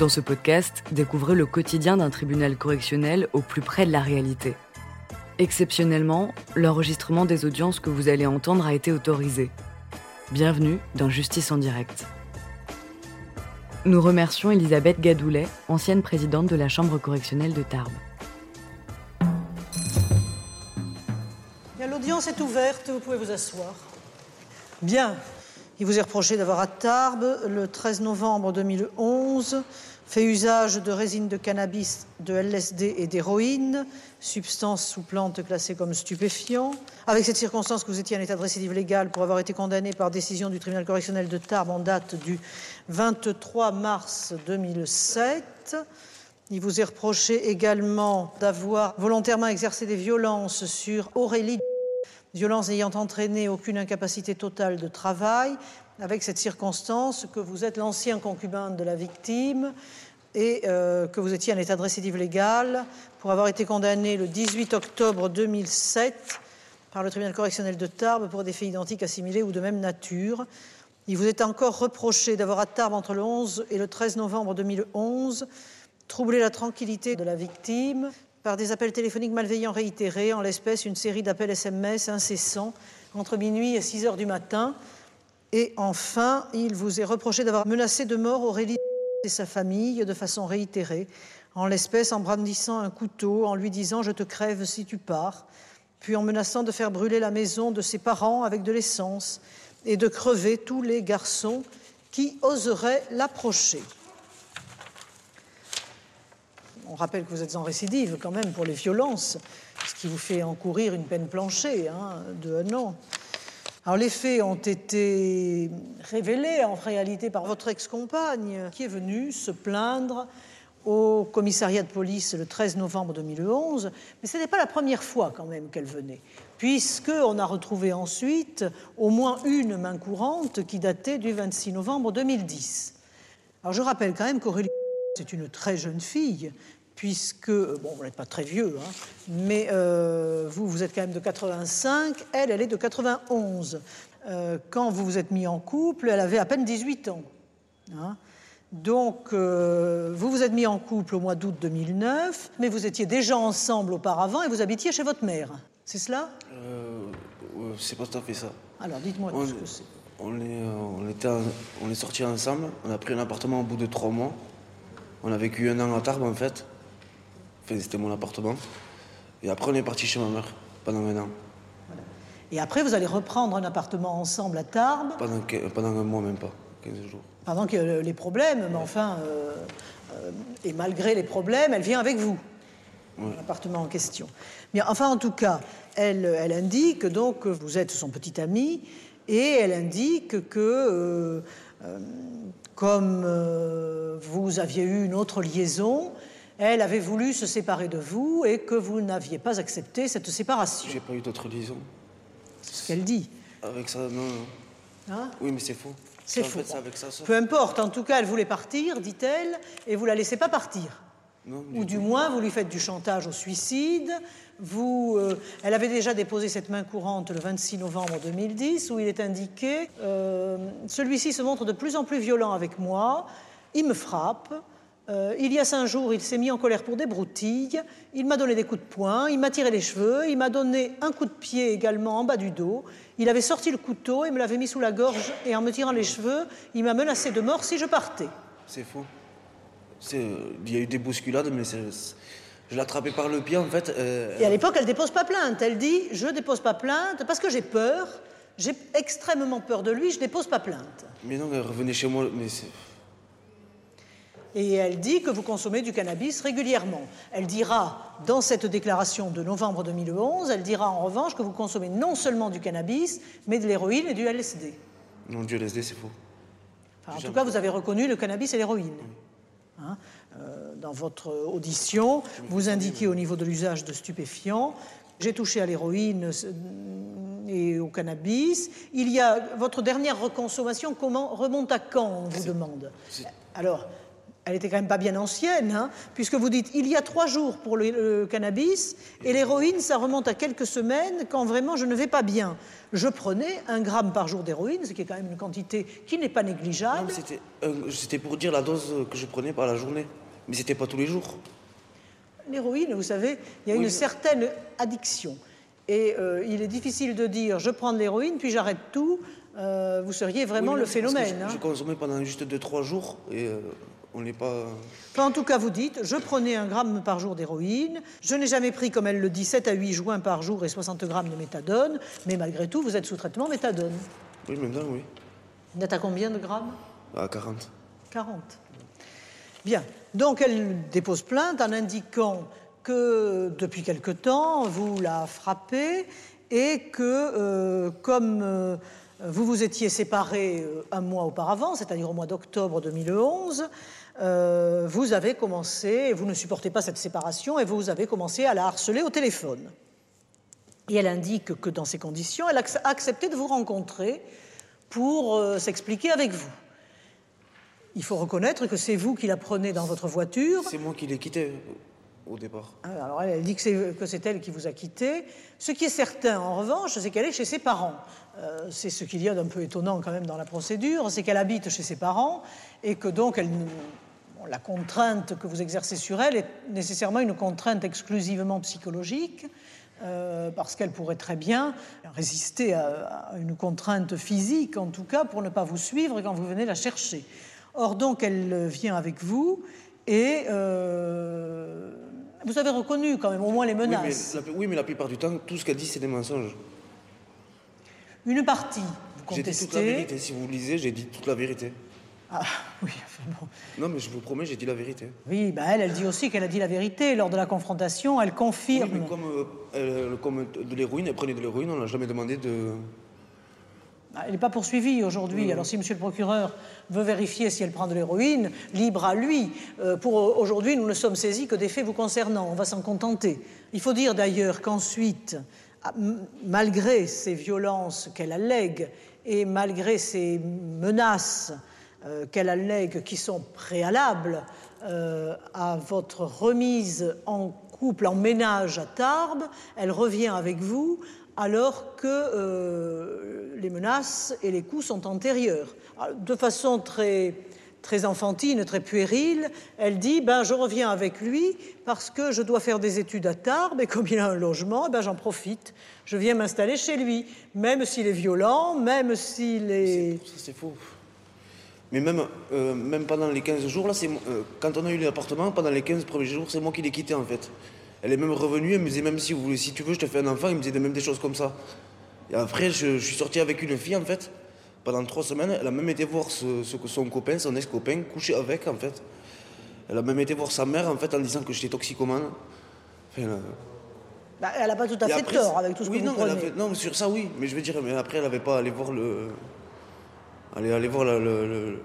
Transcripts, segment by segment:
Dans ce podcast, découvrez le quotidien d'un tribunal correctionnel au plus près de la réalité. Exceptionnellement, l'enregistrement des audiences que vous allez entendre a été autorisé. Bienvenue dans Justice en direct. Nous remercions Elisabeth Gadoulet, ancienne présidente de la Chambre correctionnelle de Tarbes. L'audience est ouverte, vous pouvez vous asseoir. Bien. Il vous est reproché d'avoir à Tarbes, le 13 novembre 2011, fait usage de résine de cannabis, de LSD et d'héroïne, substances ou plantes classées comme stupéfiants. Avec cette circonstance que vous étiez en état de récidive légale pour avoir été condamné par décision du tribunal correctionnel de Tarbes en date du 23 mars 2007. Il vous est reproché également d'avoir volontairement exercé des violences sur Aurélie violence ayant entraîné aucune incapacité totale de travail, avec cette circonstance que vous êtes l'ancien concubin de la victime et euh, que vous étiez en état de récidive légale pour avoir été condamné le 18 octobre 2007 par le tribunal correctionnel de Tarbes pour des faits identiques assimilés ou de même nature. Il vous est encore reproché d'avoir à Tarbes entre le 11 et le 13 novembre 2011 troublé la tranquillité de la victime par des appels téléphoniques malveillants réitérés, en l'espèce une série d'appels SMS incessants entre minuit et 6 heures du matin. Et enfin, il vous est reproché d'avoir menacé de mort Aurélie et sa famille de façon réitérée, en l'espèce en brandissant un couteau, en lui disant Je te crève si tu pars, puis en menaçant de faire brûler la maison de ses parents avec de l'essence et de crever tous les garçons qui oseraient l'approcher. On rappelle que vous êtes en récidive quand même pour les violences, ce qui vous fait encourir une peine planchée hein, de un an. Alors les faits ont été révélés en réalité par votre ex-compagne qui est venue se plaindre au commissariat de police le 13 novembre 2011, mais ce n'était pas la première fois quand même qu'elle venait, puisqu'on a retrouvé ensuite au moins une main courante qui datait du 26 novembre 2010. Alors je rappelle quand même qu'Aurélie c'est une très jeune fille puisque, bon, vous n'êtes pas très vieux, hein, mais euh, vous, vous êtes quand même de 85, elle, elle est de 91. Euh, quand vous vous êtes mis en couple, elle avait à peine 18 ans. Hein. Donc, euh, vous vous êtes mis en couple au mois d'août 2009, mais vous étiez déjà ensemble auparavant et vous habitiez chez votre mère. C'est cela? C'est pas tout à fait ça. Alors, dites-moi ce que c'est. on est, on, était, on est sortis ensemble, on a pris un appartement au bout de trois mois. On a vécu un an à Tarbes en fait. Enfin, c'était mon appartement. Et après, on est parti chez ma mère pendant un an. Et après, vous allez reprendre un appartement ensemble à Tarbes, Pendant, que- pendant un mois, même pas. 15 jours. pendant y a les problèmes, mais enfin, euh, euh, et malgré les problèmes, elle vient avec vous, l'appartement en question. Mais enfin, en tout cas, elle, elle indique donc que vous êtes son petit ami, et elle indique que, euh, euh, comme euh, vous aviez eu une autre liaison, elle avait voulu se séparer de vous et que vous n'aviez pas accepté cette séparation. J'ai pas eu d'autre liaison. C'est ce qu'elle dit. Avec ça, non. non. Hein? Oui, mais c'est faux. C'est en faux. fait, avec ça, ça. Peu importe, en tout cas, elle voulait partir, dit-elle, et vous la laissez pas partir. Non, Ou du moins, vous lui faites du chantage au suicide. Vous, euh, elle avait déjà déposé cette main courante le 26 novembre 2010, où il est indiqué euh, Celui-ci se montre de plus en plus violent avec moi, il me frappe. Euh, il y a cinq jours, il s'est mis en colère pour des broutilles. Il m'a donné des coups de poing, il m'a tiré les cheveux, il m'a donné un coup de pied également en bas du dos. Il avait sorti le couteau et me l'avait mis sous la gorge, et en me tirant les cheveux, il m'a menacé de mort si je partais. C'est faux. Euh, Il y a eu des bousculades, mais je l'ai attrapé par le pied, en fait. euh, Et à l'époque, elle dépose pas plainte. Elle dit Je dépose pas plainte parce que j'ai peur, j'ai extrêmement peur de lui, je dépose pas plainte. Mais non, elle revenait chez moi, mais. Et elle dit que vous consommez du cannabis régulièrement. Elle dira, dans cette déclaration de novembre 2011, elle dira en revanche que vous consommez non seulement du cannabis, mais de l'héroïne et du LSD. Non, du LSD, c'est faux. Enfin, en tout cas, vous avez reconnu le cannabis et l'héroïne. Hein, euh, dans votre audition, vous indiquez au niveau de l'usage de stupéfiants, j'ai touché à l'héroïne et au cannabis. Il y a votre dernière reconsommation, comment remonte à quand On vous demande? Alors, elle était quand même pas bien ancienne, hein, puisque vous dites il y a trois jours pour le, cannabis et l'héroïne, ça remonte à quelques semaines quand vraiment je ne vais pas bien. Je prenais un gramme par jour d'héroïne, ce qui est quand même une quantité qui n'est pas négligeable. C'était pour dire la dose que je prenais par la journée, mais c'était pas tous les jours. L'héroïne, vous savez, il y a une certaine addiction. Et euh, il est difficile de dire je prends de l'héroïne puis j'arrête tout. Euh, vous seriez vraiment le phénomène. Je, hein. je, consommais pendant juste 2-3 jours et euh, on n'est pas. en tout cas, vous dites je prenais un gramme par jour d'héroïne. Je n'ai jamais pris, comme elle le dit, 7 à 8 joints par jour et 60 grammes de méthadone. Mais malgré tout, vous êtes sous traitement méthadone. Oui, maintenant, oui. Vous êtes à combien de grammes? À 40. 40. Bien. Donc elle dépose plainte en indiquant que depuis quelque temps, vous la frappez et que, euh, comme euh, vous vous étiez séparés euh, un mois auparavant, c'est-à-dire au mois d'octobre 2011, vous avez commencé, vous ne supportez pas cette séparation, et vous avez commencé à la harceler au téléphone. Et elle indique que dans ces conditions, elle a accepté de vous rencontrer pour s'expliquer avec vous. Il faut reconnaître que c'est vous qui la prenez dans votre voiture. C'est moi qui l'ai quittée départ. Ah, alors elle, dit que c'est elle qui vous a quitté. Ce qui est certain, en revanche, c'est qu'elle est chez ses parents. Euh, c'est ce qu'il y a d'un peu étonnant quand même dans la procédure, c'est qu'elle habite chez ses parents et que donc elle, la contrainte que vous exercez sur elle est nécessairement une contrainte exclusivement psychologique. Euh, parce qu'elle pourrait très bien résister à, une contrainte physique, en tout cas, pour ne pas vous suivre quand vous venez la chercher. Or, donc, elle vient avec vous et euh, vous avez reconnu quand même au moins les menaces. Oui, mais la, plupart du temps, tout ce qu'elle dit, c'est des mensonges. Une partie, vous contestez. J'ai dit toute la vérité. Si vous lisez, j'ai dit toute la vérité. Ah oui, enfin bon. Non, mais je vous promets, j'ai dit la vérité. Oui, bah elle, elle dit aussi qu'elle a dit la vérité. Lors de la confrontation, elle confirme. Oui, mais comme, euh, comme de l'héroïne, elle prenait de l'héroïne, on n'a jamais demandé de. Ah, elle n'est pas poursuivie aujourd'hui. Alors si Monsieur le procureur veut vérifier si elle prend de l'héroïne, libre à lui. Euh, pour aujourd'hui, nous ne sommes saisis que des faits vous concernant. On va s'en contenter. Il faut dire d'ailleurs qu'ensuite, ah, malgré ces violences qu'elle allègue et malgré ces menaces euh, qu'elle allègue qui sont préalables euh, à votre remise en couple, en ménage à Tarbes, elle revient avec vous alors que euh, les menaces et les coups sont antérieurs. de façon très, très enfantine, très puérile, elle dit ben, Je reviens avec lui parce que je dois faire des études à Tarbes et comme il a un logement, ben, j'en profite. Je viens m'installer chez lui, même s'il est violent, même s'il est. C'est faux. Mais même, euh, pendant les 15 jours, euh, quand on a eu l'appartement, pendant les 15 premiers jours, c'est moi qui l'ai quitté en fait. Elle est même revenue, elle me disait même si, vous, si tu veux, je te fais un enfant, il me disait même des choses comme ça. Et après, je, suis sorti avec une fille en fait. Pendant trois semaines, elle a même été voir ce, son copain, son ex-copain, couché avec en fait. Elle a même été voir sa mère en fait en disant que j'étais toxicomane. Enfin, bah, elle n'a pas tout à fait tort avec tout ce que vous non, prenez. non, sur ça oui, mais je veux dire, mais après elle n'avait pas à aller voir le, aller, aller voir le,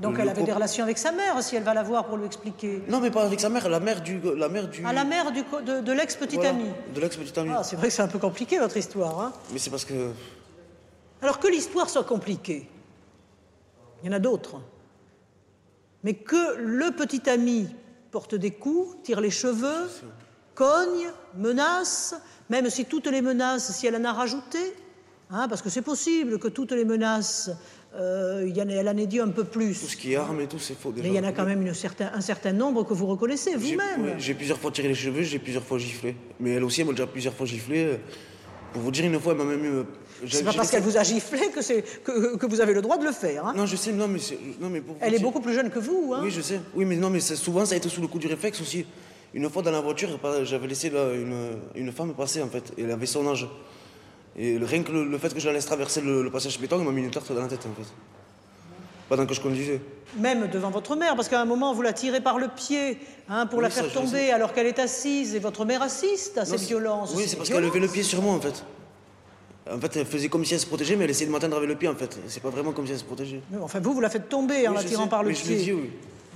donc elle avait des relations avec sa mère, si elle va la voir pour lui expliquer. Non, mais pas avec sa mère, la mère du... La mère du... Ah, la mère du, de, de l'ex-petite amie. De l'ex-petite amie. Ah, c'est vrai que c'est un peu compliqué, votre histoire. Hein mais c'est parce que... Alors que l'histoire soit compliquée, il y en a d'autres. Mais que le petit ami porte des coups, tire les cheveux, cogne, menace, même si toutes les menaces, si elle en a rajouté, hein, parce que c'est possible que toutes les menaces euh, il y en a, elle en est dit un peu plus. Tout ce qui est arme et tout, c'est faux déjà. Mais il y en a quand même un certain nombre que vous reconnaissez vous-même. j'ai plusieurs fois tiré les cheveux, j'ai plusieurs fois giflé. Mais elle aussi, elle m'a déjà plusieurs fois giflé. Pour vous dire, une fois, elle m'a même eu. C'est pas parce qu'elle vous a giflé que, que, vous avez le droit de le faire. Hein. non, je sais, non, mais, non, mais Elle est beaucoup plus jeune que vous. Hein. Oui, je sais. Oui, mais non, mais souvent, ça a été sous le coup du réflexe aussi. Une fois dans la voiture, j'avais laissé une, une femme passer, en fait. Et elle avait son âge. Et rien que le, fait que je la laisse traverser le, passage béton, il m'a mis une tarte dans la tête en fait. Pendant que je conduisais. Même devant votre mère, parce qu'à un moment vous la tirez par le pied hein, pour la faire tomber alors qu'elle est assise et votre mère assiste à cette violence. Oui, c'est parce qu'elle levait le pied sur moi en fait. En fait, elle faisait comme si elle se protégeait, mais elle essayait de m'atteindre avec le pied en fait. C'est pas vraiment comme si elle se protégeait. enfin, vous, vous la faites tomber en la tirant par le mais pied. Je l'ai dit, oui.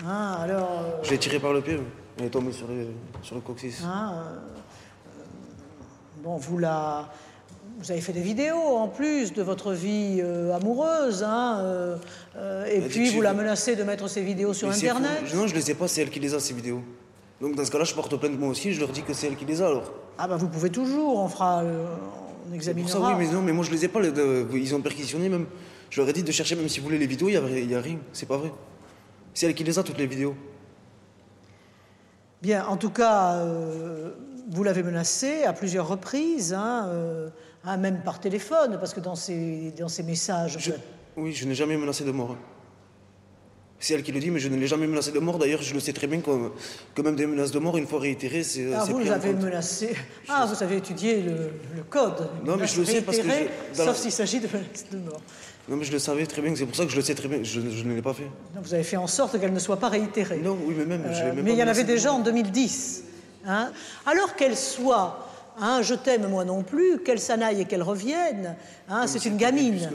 Ah, alors. Euh, je l'ai tirée par le pied, elle est tombée sur, sur le coccyx. Ah, euh, bon, vous la Vous avez fait des vidéos en plus de votre vie euh, amoureuse, hein, euh, euh, et dit puis vous la menacez de mettre ces vidéos sur Mais Internet. Non, je les ai pas, c'est elle qui les a, ces vidéos. Donc dans ce cas-là, je porte plainte moi aussi, je leur dis que c'est elle qui les a alors. Ah bah vous pouvez toujours, on fera, on C'est pour examinera. ça, oui, mais non, mais moi je les ai pas, les- ils ont perquisitionné même. Je leur ai dit de chercher, même si vous voulez les vidéos, il y a, rien, c'est pas vrai. C'est elle qui les a, toutes les vidéos. Bien, en tout cas, euh, vous l'avez menacé à plusieurs reprises, hein, euh, hein, même par téléphone, parce que dans ces, dans ces messages. Je- oui, je n'ai jamais menacé de mort. hein. C'est elle qui le dit, mais je ne l'ai jamais menacé de mort. D'ailleurs, je le sais très bien que, que même des menaces de mort, une fois réitérées, c'est. Ah, vous pris en avez compte. menacé. Ah, vous avez étudié le, le code. Non, mais je le sais parce que je- la- Sauf s'il s'agit de menaces de mort. Non, mais je le savais très bien, c'est pour ça que je le sais très bien, je, je ne l'ai pas fait. Vous avez fait en sorte qu'elle ne soit pas réitérée. Non, oui, mais même, je Euh, même mais il y en avait déjà en 2010. hein. Alors qu'elle soit, hein, je t'aime moi non plus, qu'elle s'en aille et qu'elle revienne, hein, c'est une gamine.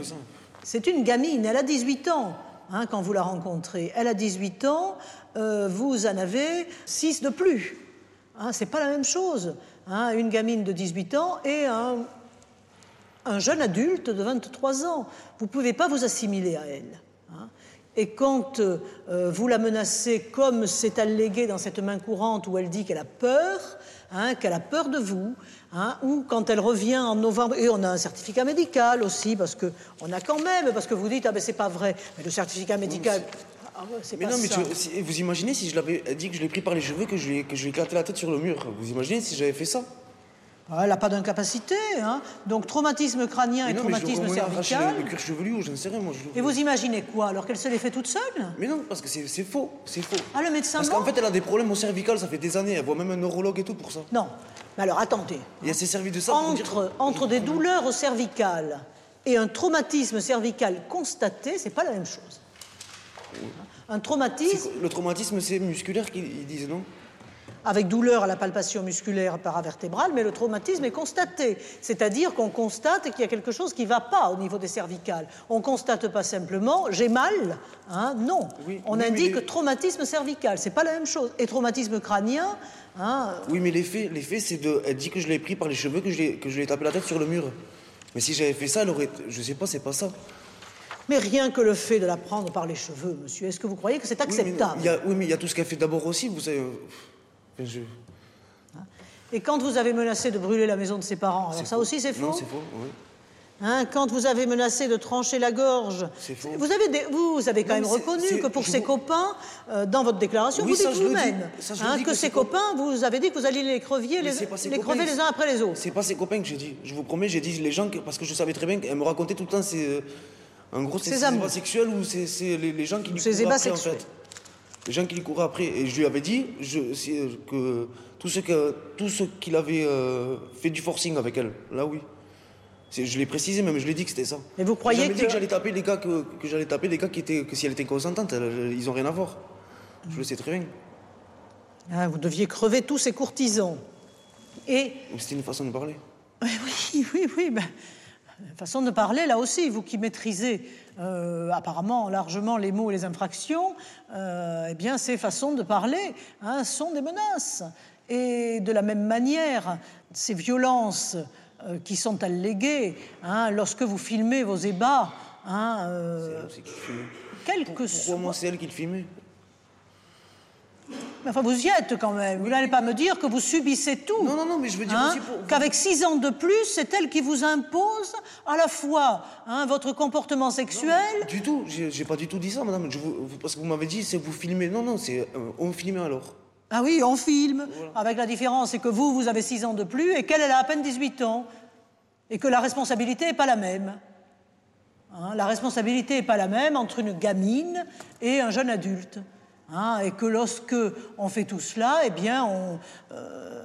C'est une gamine, elle a 18 ans hein, quand vous la rencontrez. Elle a 18 ans, euh, vous en avez 6 de plus. C'est pas la même chose. une gamine de 18 ans et un, un jeune adulte de 23 ans. Vous ne pouvez pas vous assimiler à elle. Et quand euh, vous la menacez, comme c'est allégué dans cette main courante où elle dit qu'elle a peur, hein, qu'elle a peur de vous, hein, ou quand elle revient en novembre, et on a un certificat médical aussi, parce que on a quand même, parce que vous dites ah ben c'est pas vrai, mais le certificat médical, ah ouais, Mais non, mais ça. tu- si- vous imaginez si je l'avais dit que je l'ai pris par les cheveux, que je lui ai, que je lui ai éclaté la tête sur le mur. Vous imaginez si j'avais fait ça? Elle n'a pas d'incapacité, hein. donc traumatisme crânien et non, traumatisme cervical. le, le cuir chevelu ou j'en sais rien, moi. Je... Et vous imaginez quoi Alors qu'elle se les fait toute seule? Mais non, parce que c'est faux, c'est faux. Ah, le médecin Parce qu'en fait, elle a des problèmes au cervical, ça fait des années, elle voit même un neurologue et tout pour ça. Non. Mais alors attendez. Et elle s'est servie de ça pour dire... Entre, entre des douleurs au cervical et un traumatisme cervical constaté, c'est pas la même chose. Un traumatisme Le traumatisme, c'est musculaire qu'ils ils disent, non? Avec douleur à la palpation musculaire paravertébrale, mais le traumatisme est constaté. C'est-à-dire qu'on constate qu'il y a quelque chose qui ne va pas au niveau des cervicales. On ne constate pas simplement j'ai mal, hein, non. Oui, On oui, indique les- traumatisme cervical, c'est pas la même chose. Et traumatisme crânien, hein, Oui, mais l'effet, l'effet, c'est de... Elle dit que je l'ai pris par les cheveux, que je l'ai que je lui ai tapé la tête sur le mur. Mais si j'avais fait ça, elle aurait... Je sais pas, c'est pas ça. mais rien que le fait de la prendre par les cheveux, monsieur, est-ce que vous croyez que c'est Oui, mais, acceptable il y a, oui, mais il y a tout ce qu'elle fait d'abord aussi, vous savez... euh, enfin, je- Et quand vous avez menacé de brûler la maison de ses parents, alors ça faux. aussi c'est faux Non, c'est faux, oui. Hein, quand vous avez menacé de trancher la gorge, faux. vous avez, des- vous avez quand Non, même reconnu que pour ses vous- copains, euh, dans votre déclaration, Oui, vous dites vous-même hein, que que ses ses co- copains, vous avez dit que vous alliez les crevier crever les uns après les autres. C'est pas ses copains que j'ai dit. Je vous promets, j'ai dit les gens, que- parce que je savais très bien qu'elle me racontait tout le temps ses. euh, En gros, c'est Ses ses ébats sexuels ou c'est les, les gens qui lui Ses ébats après, en sexuels. fait. Les gens qui lui couraient après. Et je lui avais dit je, que tout ce que tout ce qu'il avait euh, fait du forcing avec elle, là oui. Je l'ai précisé, même je l'ai dit que c'était ça. Et vous croyez que- dit que j'allais taper les gars que, que j'allais taper des gars qui étaient que si elle était consentante, elle- ils ont rien à voir. Je le sais très bien. Hein, vous deviez crever tous ces courtisans. Et Mais C'était une façon de parler. oui, oui, oui, ben, façon de parler là aussi, vous qui maîtrisez euh, apparemment largement les mots et les infractions, euh, eh bien ces façons de parler hein, sont des menaces. Et de la même manière, ces violences euh, qui sont alléguées, hein, lorsque vous filmez vos ébats, hein, quel que soit. moi c'est elle qui le filmait Mais Enfin, vous y êtes quand même. Vous n'allez pas me dire que vous subissez tout. Non, non, non, mais je veux dire Hein, aussi pour. Qu'avec six ans de plus, c'est elle qui vous impose à la fois hein, votre comportement sexuel. Du tout, j'ai pas du tout dit ça, madame. Je vous- parce que vous m'avez dit, c'est vous filmez. Non, non, c'est euh, on filmait alors. Ah oui, on filme. Avec la différence, c'est que vous, vous avez six ans de plus et qu'elle, elle a à peine 18 ans. Et que la responsabilité n'est pas la même. Hein, la responsabilité n'est pas la même entre une gamine et un jeune adulte. Hein, et que lorsque on fait tout cela, eh bien, on, euh,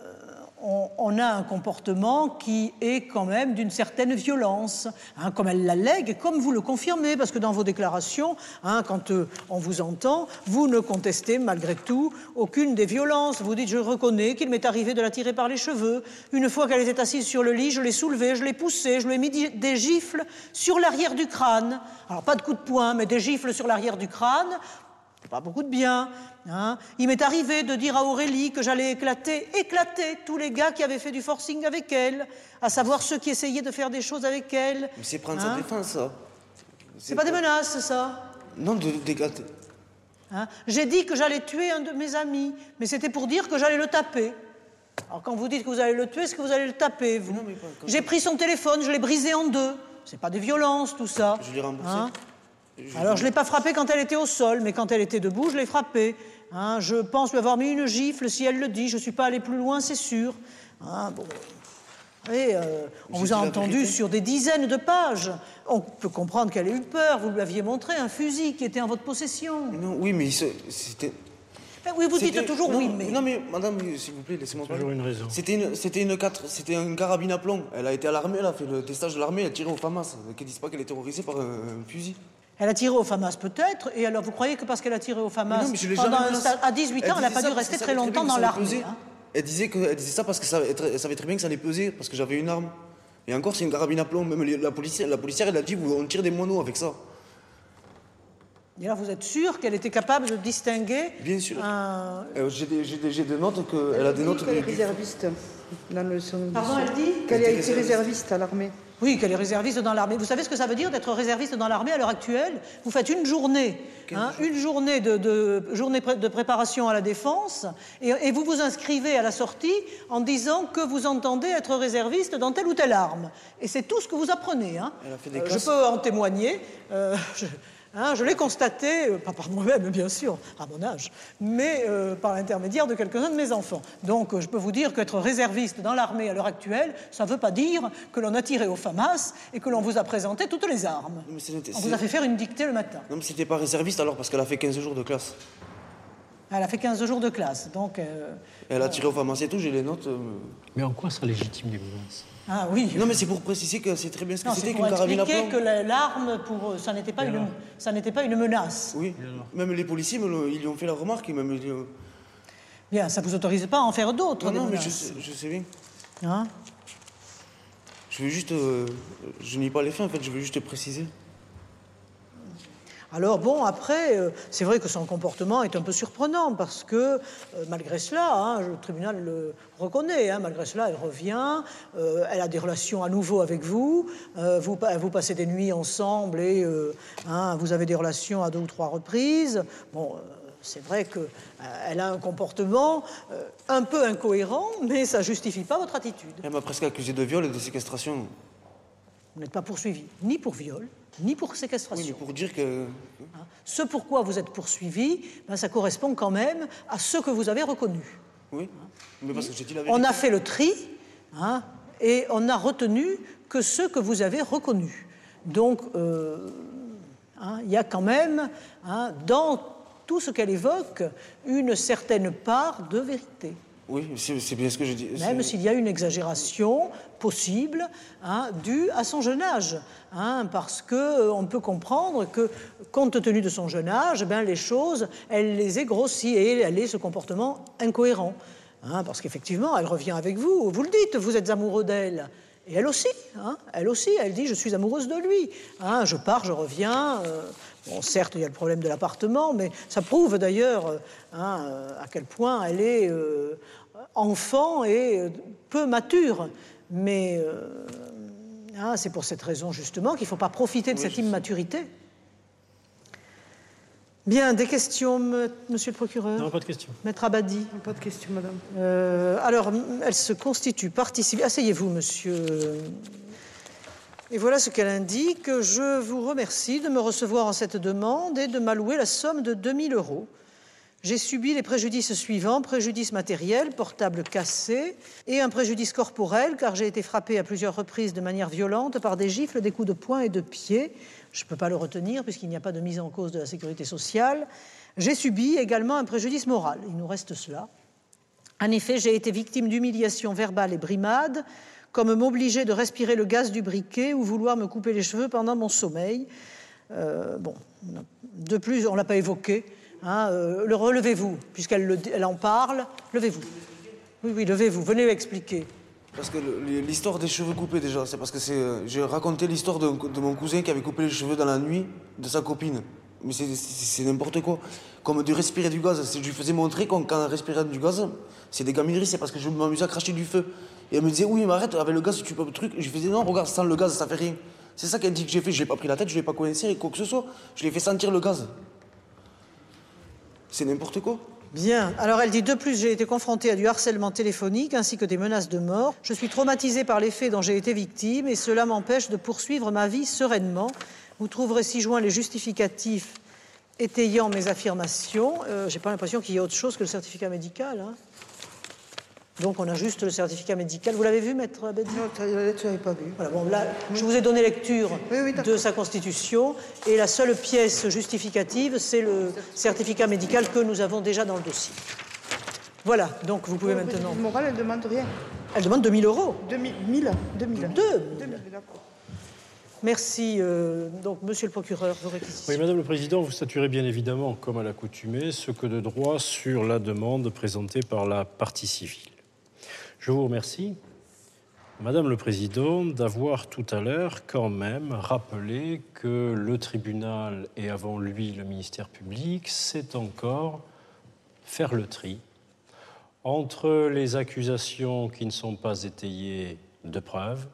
on, a un comportement qui est quand même d'une certaine violence, hein, comme elle l'allègue, et comme vous le confirmez, parce que dans vos déclarations, hein, quand euh, on vous entend, vous ne contestez malgré tout aucune des violences. Vous dites, je reconnais qu'il m'est arrivé de la tirer par les cheveux. Une fois qu'elle était assise sur le lit, je l'ai soulevée, je l'ai poussée, je lui ai mis des gifles sur l'arrière du crâne. Alors pas de coups de poing, mais des gifles sur l'arrière du crâne pas beaucoup de bien. hein. Il m'est arrivé de dire à Aurélie que j'allais éclater, éclater tous les gars qui avaient fait du forcing avec elle, à savoir ceux qui essayaient de faire des choses avec elle. Mais c'est prendre Hein sa défense, ça. C'est pas des menaces, ça. Non, de d'éclater. Hein J'ai dit que j'allais tuer un de mes amis, mais c'était pour dire que j'allais le taper. Alors quand vous dites que vous allez le tuer, est-ce que vous allez le taper, vous? Non, mais pas comme J'ai pris son téléphone, je l'ai brisé en deux. C'est pas des violences, tout ça. Je l'ai remboursé. Je- Alors je l'ai pas frappée quand elle était au sol, mais quand elle était debout, je l'ai frappée. Hein, je pense lui avoir mis une gifle, si elle le dit. Je suis pas allé plus loin, c'est sûr. Hein, bon. Et, euh, on vous a entendu sur des dizaines de pages. On peut comprendre qu'elle ait eu peur. Vous lui aviez montré un fusil qui était en votre possession. Non, oui, mais c'était. Ben oui, vous dites toujours non, oui, mais. Non, mais madame, s'il vous plaît, laissez-moi parler. Toujours une raison. C'était une, c'était une 4, c'était une carabine à plomb. Elle a été à l'armée, elle a fait le testage de l'armée, elle a tiré au FAMAS. Qu'elle dise pas qu'elle est terrorisée par un, un fusil. Elle a tiré au FAMAS peut-être, et alors vous croyez que parce qu'elle a tiré au FAMAS non, mais pendant un à 18 ans, elle n'a pas dû rester très longtemps dans l'armée. hein. Elle disait, que, elle disait ça parce que ça, elle savait très bien que ça allait peser, parce que j'avais une arme. Et encore, c'est une carabine à plomb. Même les- la policière, la policière, elle a dit, on tire des moineaux avec ça. Et là, vous êtes sûr qu'elle était capable de distinguer Bien sûr. un... Euh, j'ai, des, des- des notes que, elle a des notes. qu'elle est réserviste dans le son Pardon, elle dit Qu'elle a été réserviste à l'armée. Oui, qu'elle est réserviste dans l'armée. Vous savez ce que ça veut dire d'être réserviste dans l'armée à l'heure actuelle? Vous faites une journée, hein, une journée de, de- journée de préparation à la défense, et, et vous vous inscrivez à la sortie en disant que vous entendez être réserviste dans telle ou telle arme. Et c'est tout ce que vous apprenez. hein. Euh, je peux en témoigner. euh, je hein, je l'ai constaté, euh, pas par moi-même bien sûr, à mon âge, mais euh, par l'intermédiaire de quelques-uns de mes enfants. Donc euh, je peux vous dire qu'être réserviste dans l'armée à l'heure actuelle, ça ne veut pas dire que l'on a tiré au FAMAS et que l'on vous a présenté toutes les armes. Non, mais c'est- On vous a fait faire une dictée le matin. Non, mais c'était pas réserviste alors, parce qu'elle a fait 15 jours de classe. Elle a fait 15 jours de classe, donc... euh, Elle a tiré au FAMAS et tout, j'ai les notes. euh. Mais en quoi ça légitime les violences Ah oui. Non, mais c'est pour préciser que c'est très bien ce que c'était qu'une carabine à plomb. que la- l'arme, pour eux, ça n'était pas, une- ça n'était pas une menace. Oui, même les policiers, ils lui ont fait la remarque. et Même, ils lui ont- Bien, ça ne vous autorise pas à en faire d'autres. Non, non, mais je, menaces. sais- je sais bien. Hein? Je veux juste. euh, je n'ai pas les faits en fait, je veux juste préciser. Alors bon, après, euh, c'est vrai que son comportement est un peu surprenant parce que euh, malgré cela, hein, le tribunal le reconnaît, hein, malgré cela, elle revient, euh, elle a des relations à nouveau avec vous, vous, pa- vous passez des nuits ensemble et hein, vous avez des relations à deux ou trois reprises. Bon, c'est vrai qu'elle a un comportement un peu incohérent, mais ça justifie pas votre attitude. Elle m'a presque accusé de viol et de séquestration. Vous n'êtes pas poursuivi ni pour viol, ni pour Oui, séquestration. mais pour dire que. Hein. Ce pourquoi vous êtes poursuivi, ben, ça correspond quand même à ce que vous avez reconnu. Oui. Mais parce que j'ai dit la vérité. On a fait le tri hein, et on n'a retenu que ce que vous avez reconnu. Donc, euh, hein, il y a quand même, hein, dans tout ce qu'elle évoque, une certaine part de vérité. Oui, c'est bien ce que je dis. Même s'il y a une exagération possible hein, due à son jeune âge. hein, parce qu'on peut comprendre que, compte tenu de son jeune âge, ben, les choses, elle les ait grossies et elle ait ce comportement incohérent. hein, parce qu'effectivement, elle revient avec vous. Vous le dites, vous êtes amoureux d'elle. Et elle aussi, hein, elle aussi, elle dit je suis amoureuse de lui. Hein, je pars, je reviens. euh, bon, certes, il y a le problème de l'appartement, mais ça prouve d'ailleurs euh, hein, euh, à quel point elle est euh, enfant et peu mature. Mais euh, hein, c'est pour cette raison justement qu'il ne faut pas profiter de cette immaturité. Bien, des questions, monsieur le procureur Non, pas de question. Maître Abadi Pas de question, madame. euh, alors, elle se constitue partie civile. Asseyez-vous, monsieur. Et voilà ce qu'elle indique. Je vous remercie de me recevoir en cette demande et de m'allouer la somme de 2000 euros. J'ai subi les préjudices suivants préjudice matériel, portable cassé, et un préjudice corporel, car j'ai été frappé à plusieurs reprises de manière violente par des gifles, des coups de poing et de pied. Je ne peux pas le retenir puisqu'il n'y a pas de mise en cause de la sécurité sociale. J'ai subi également un préjudice moral. Il nous reste cela. En effet, j'ai été victime d'humiliations verbales et brimades, comme m'obliger de respirer le gaz du briquet ou vouloir me couper les cheveux pendant mon sommeil. Euh, bon, de plus, on ne l'a pas évoqué. hein, euh, le relevez-vous, puisqu'elle en parle. Levez-vous. Oui, oui, levez-vous. Venez expliquer. Parce que l'histoire des cheveux coupés déjà, c'est parce que c'est. euh, J'ai raconté l'histoire de, mon cousin qui avait coupé les cheveux dans la nuit de sa copine. Mais c'est- n'importe quoi. Comme de respirer du gaz. Je lui faisais montrer qu'en quand respirait du gaz, c'est des gamineries, c'est parce que je m'amusais à cracher du feu. Et elle me disait, oui, mais arrête, avec le gaz, tu peux le truc. Je faisais, non, regarde, sans le gaz, ça fait rien. C'est ça qu'elle dit que j'ai fait. Je l'ai pas pris la tête, je l'ai pas coincé, quoi que ce soit. Je l'ai fait sentir le gaz. C'est n'importe quoi. Bien. Alors elle dit de plus, j'ai été confrontée à du harcèlement téléphonique ainsi que des menaces de mort. Je suis traumatisée par les faits dont j'ai été victime et cela m'empêche de poursuivre ma vie sereinement. Vous trouverez ci-joint les justificatifs étayant mes affirmations. Euh, j'ai pas l'impression qu'il y ait autre chose que le certificat médical. hein. Donc on a juste le certificat médical. Vous l'avez vu, maître Abedi Non, la lettre, je n'avais pas vu. Voilà, bon, là, je vous ai donné lecture Oui, oui, de sa constitution et la seule pièce justificative, c'est le certificat médical que nous avons déjà dans le dossier. Voilà, donc vous pouvez maintenant. Le moral, elle demande rien. Elle demande 2000 euros. 2000, 1000, 2000. 2000. 2000, d'accord. Merci. euh, donc, monsieur le procureur, vos réquisitions. Oui, Madame le Président, vous statuerez bien évidemment, comme à l'accoutumée, ce que de droit sur la demande présentée par la partie civile. Je vous remercie, Madame le Président, d'avoir tout à l'heure quand même rappelé que le tribunal et avant lui le ministère public sait encore faire le tri entre les accusations qui ne sont pas étayées de preuves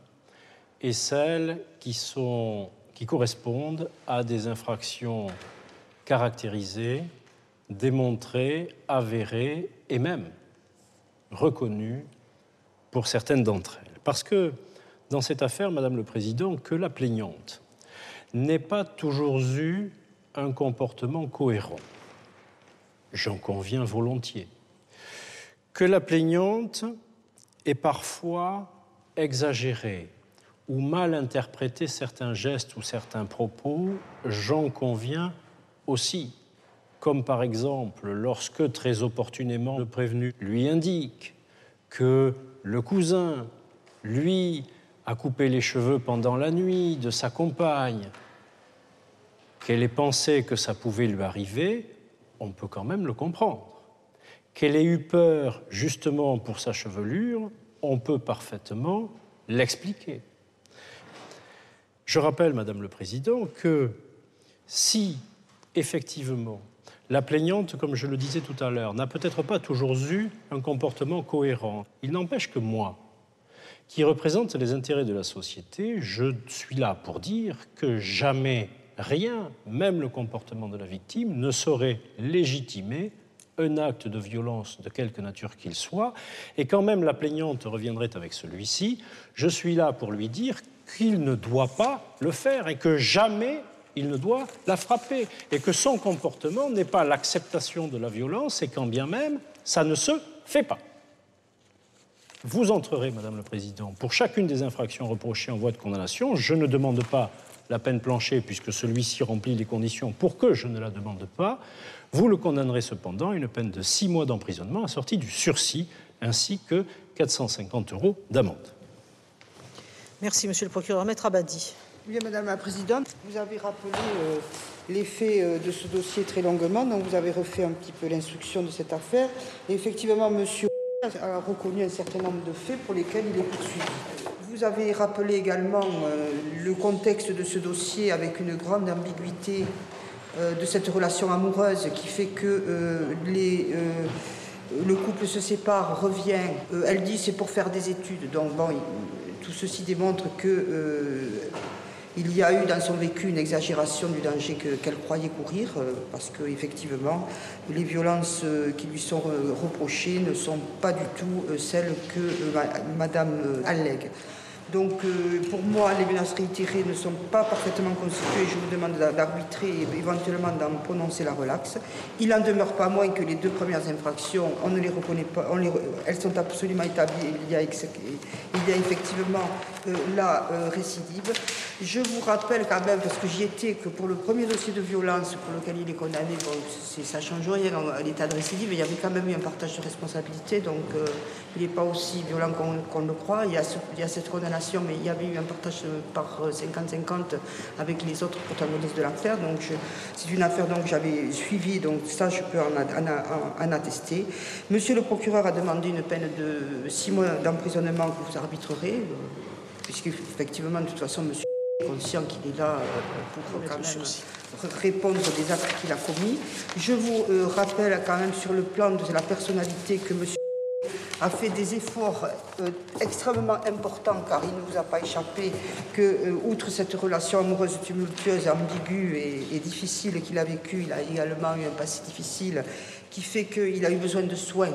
et celles qui, sont, qui correspondent à des infractions caractérisées, démontrées, avérées et même reconnues pour certaines d'entre elles. Parce que dans cette affaire, Madame le Président, que la plaignante n'ait pas toujours eu un comportement cohérent. J'en conviens volontiers. Que la plaignante ait parfois exagéré ou mal interprété certains gestes ou certains propos, j'en conviens aussi. Comme par exemple lorsque très opportunément le prévenu lui indique que le cousin, lui, a coupé les cheveux pendant la nuit de sa compagne, qu'elle ait pensé que ça pouvait lui arriver, on peut quand même le comprendre. Qu'elle ait eu peur justement pour sa chevelure, on peut parfaitement l'expliquer. Je rappelle, Madame le Président, que si effectivement la plaignante, comme je le disais tout à l'heure, n'a peut-être pas toujours eu un comportement cohérent, il n'empêche que moi, qui représente les intérêts de la société, je suis là pour dire que jamais rien, même le comportement de la victime, ne saurait légitimer un acte de violence de quelque nature qu'il soit, et quand même la plaignante reviendrait avec celui-ci, je suis là pour lui dire qu'il ne doit pas le faire et que jamais il ne doit la frapper et que son comportement n'est pas l'acceptation de la violence et quand bien même ça ne se fait pas. Vous entrerez, Madame le Président, pour chacune des infractions reprochées en voie de condamnation. Je ne demande pas la peine planchée puisque celui-ci remplit les conditions pour que je ne la demande pas. Vous le condamnerez cependant à une peine de six mois d'emprisonnement assortie du sursis ainsi que 450 euros d'amende. Merci, monsieur le procureur. Maître Abadi. Bien, Madame la Présidente, vous avez rappelé euh, les faits euh, de ce dossier très longuement, donc vous avez refait un petit peu l'instruction de cette affaire. Et effectivement, Monsieur a reconnu un certain nombre de faits pour lesquels il est poursuivi. Vous avez rappelé également euh, le contexte de ce dossier avec une grande ambiguïté de cette relation amoureuse qui fait que le couple se sépare, revient. Elle dit c'est pour faire des études. Donc bon, tout ceci démontre que il y a eu dans son vécu une exagération du danger que- qu'elle croyait courir, euh, parce que effectivement, les violences euh, qui lui sont reprochées ne sont pas du tout euh, celles que ma- Madame allègue. Donc, euh, pour moi, les menaces réitérées ne sont pas parfaitement constituées. Je vous demande d'a- d'arbitrer et éventuellement d'en prononcer la relaxe. Il n'en demeure pas moins que les deux premières infractions, on ne les reconnaît pas, elles sont absolument établies. Il y a, effectivement euh, la euh, récidive. Je vous rappelle quand même, parce que j'y étais, que pour le premier dossier de violence pour lequel il est condamné, ça ne change rien à l'état de récidive, il y avait quand même eu un partage de responsabilité, donc il n'est pas aussi violent qu'on le croit. Il y a cette condamnation, mais il y avait eu un partage euh, par euh, 50-50 avec les autres protagonistes de l'affaire. Donc c'est une affaire donc, que j'avais suivie, donc ça je peux en, a- en a- en- en attester. Monsieur le procureur a demandé une peine de 6 mois d'emprisonnement que vous arbitrerez, euh, puisqu'effectivement, de toute façon, monsieur conscient qu'il est là pour quand même répondre des actes qu'il a commis. Je vous rappelle quand même sur le plan de la personnalité que M a fait des efforts euh, extrêmement importants, car il ne vous a pas échappé que, euh, outre cette relation amoureuse tumultueuse, ambiguë et, difficile qu'il a vécue, il a également eu un passé difficile qui fait qu'il a eu besoin de soins.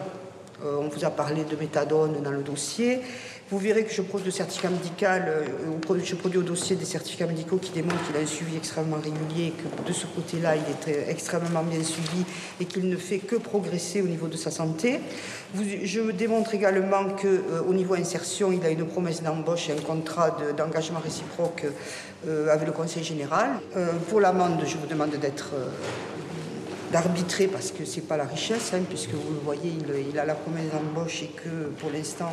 Euh, on vous a parlé de méthadone dans le dossier. Vous verrez que je médical, euh, je produis au dossier des certificats médicaux qui démontrent qu'il a un suivi extrêmement régulier, que de ce côté-là, il est extrêmement bien suivi et qu'il ne fait que progresser au niveau de sa santé. je démontre également qu'au euh, niveau insertion, il a une promesse d'embauche et un contrat d'engagement réciproque euh, avec le Conseil général. pour l'amende, je vous demande d'être d'arbitrer parce que c'est pas la richesse, hein, puisque vous le voyez, il, a la promesse d'embauche et que pour l'instant,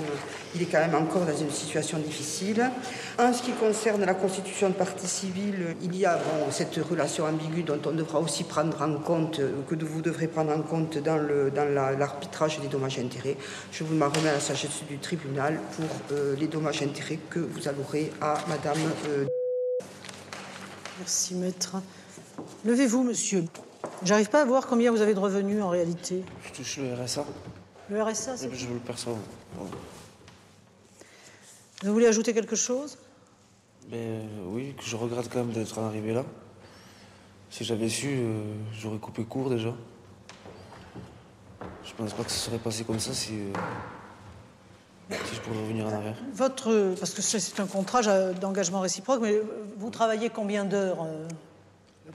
il est quand même encore dans une situation difficile. En ce qui concerne la constitution de partie civile, il y a cette relation ambiguë dont on devra aussi prendre en compte, que vous devrez prendre en compte dans, le, dans l'arbitrage des dommages intérêts. Je vous m'en remets à la sagesse du tribunal pour euh, les dommages intérêts que vous allouerez à Madame. Euh, Merci, maître. Levez-vous, monsieur. J'arrive pas à voir combien vous avez de revenus en réalité. Je touche le RSA. Le RSA, c'est. Je veux le perçois. Vous voulez ajouter quelque chose? Ben, Oui, que je regrette quand même d'être arrivé là. Si j'avais su, euh, j'aurais coupé court déjà. Je pense pas que ça serait passé comme ça si, euh, si je pouvais revenir en arrière. Votre, parce que c'est un contrat d'engagement réciproque, mais vous travaillez combien d'heures euh?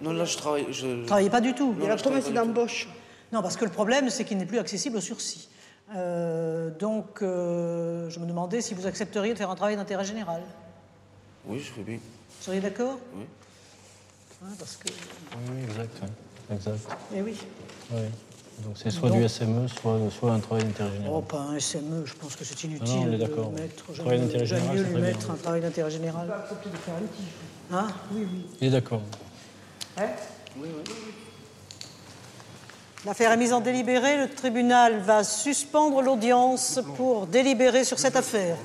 Non, là, je travaille. Je... travaillez pas du tout. Il y a la promesse d'embauche. Non, parce que le problème, c'est qu'il n'est plus accessible au sursis. Euh, donc, euh, je me demandais si vous accepteriez de faire un travail d'intérêt général. Oui, je ferais bien. Vous seriez d'accord Oui. parce que... Oui, exact. exact. Eh oui. Oui. Donc c'est soit du SME, soit, soit un travail d'intérêt général. Oh, pas un SME, je pense que c'est inutile non, on est de mettre. Travail d'intérêt général. mieux lui mettre un travail d'intérêt général. Pas accepter de faire un litige. Hein? Oui, oui. Il est d'accord. Hein L'affaire est mise en délibéré. Le tribunal va suspendre l'audience pour délibérer sur cette affaire.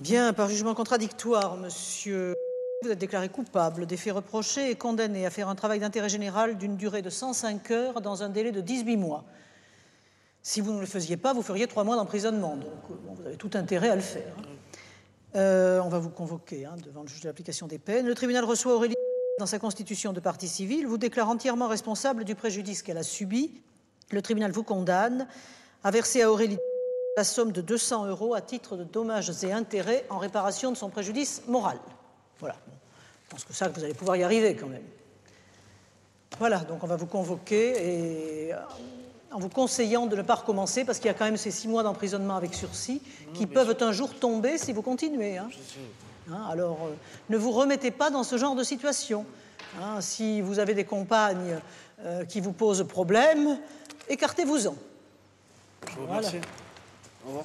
Bien, par jugement contradictoire, monsieur, vous êtes déclaré coupable des faits reprochés et condamné à faire un travail d'intérêt général d'une durée de 105 heures dans un délai de 18 mois. Si vous ne le faisiez pas, vous feriez trois mois d'emprisonnement. Donc, vous avez tout intérêt à le faire. Euh, on va vous convoquer hein, devant le juge de l'application des peines. Le tribunal reçoit Aurélie dans sa constitution de partie civile, vous déclare entièrement responsable du préjudice qu'elle a subi. Le tribunal vous condamne à verser à Aurélie la somme de 200 euros à titre de dommages et intérêts en réparation de son préjudice moral. Voilà. Je pense que ça, vous allez pouvoir y arriver quand même. Voilà, donc on va vous convoquer et en vous conseillant de ne pas recommencer, parce qu'il y a quand même ces six mois d'emprisonnement avec sursis qui peuvent un jour tomber si vous continuez. Hein. Hein, alors, euh, ne vous remettez pas dans ce genre de situation. Hein. si vous avez des compagnes euh, qui vous posent problème, écartez-vous-en. Je vous remercie. Au revoir.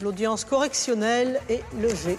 L'audience correctionnelle est levée.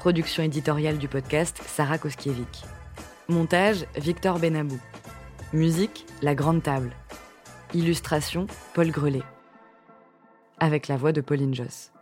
Production éditoriale du podcast, Sarah Koskiewicz. Montage, Victor Benabou. Musique, La Grande Table. Illustration, Paul Grelet. Avec la voix de Pauline Joss.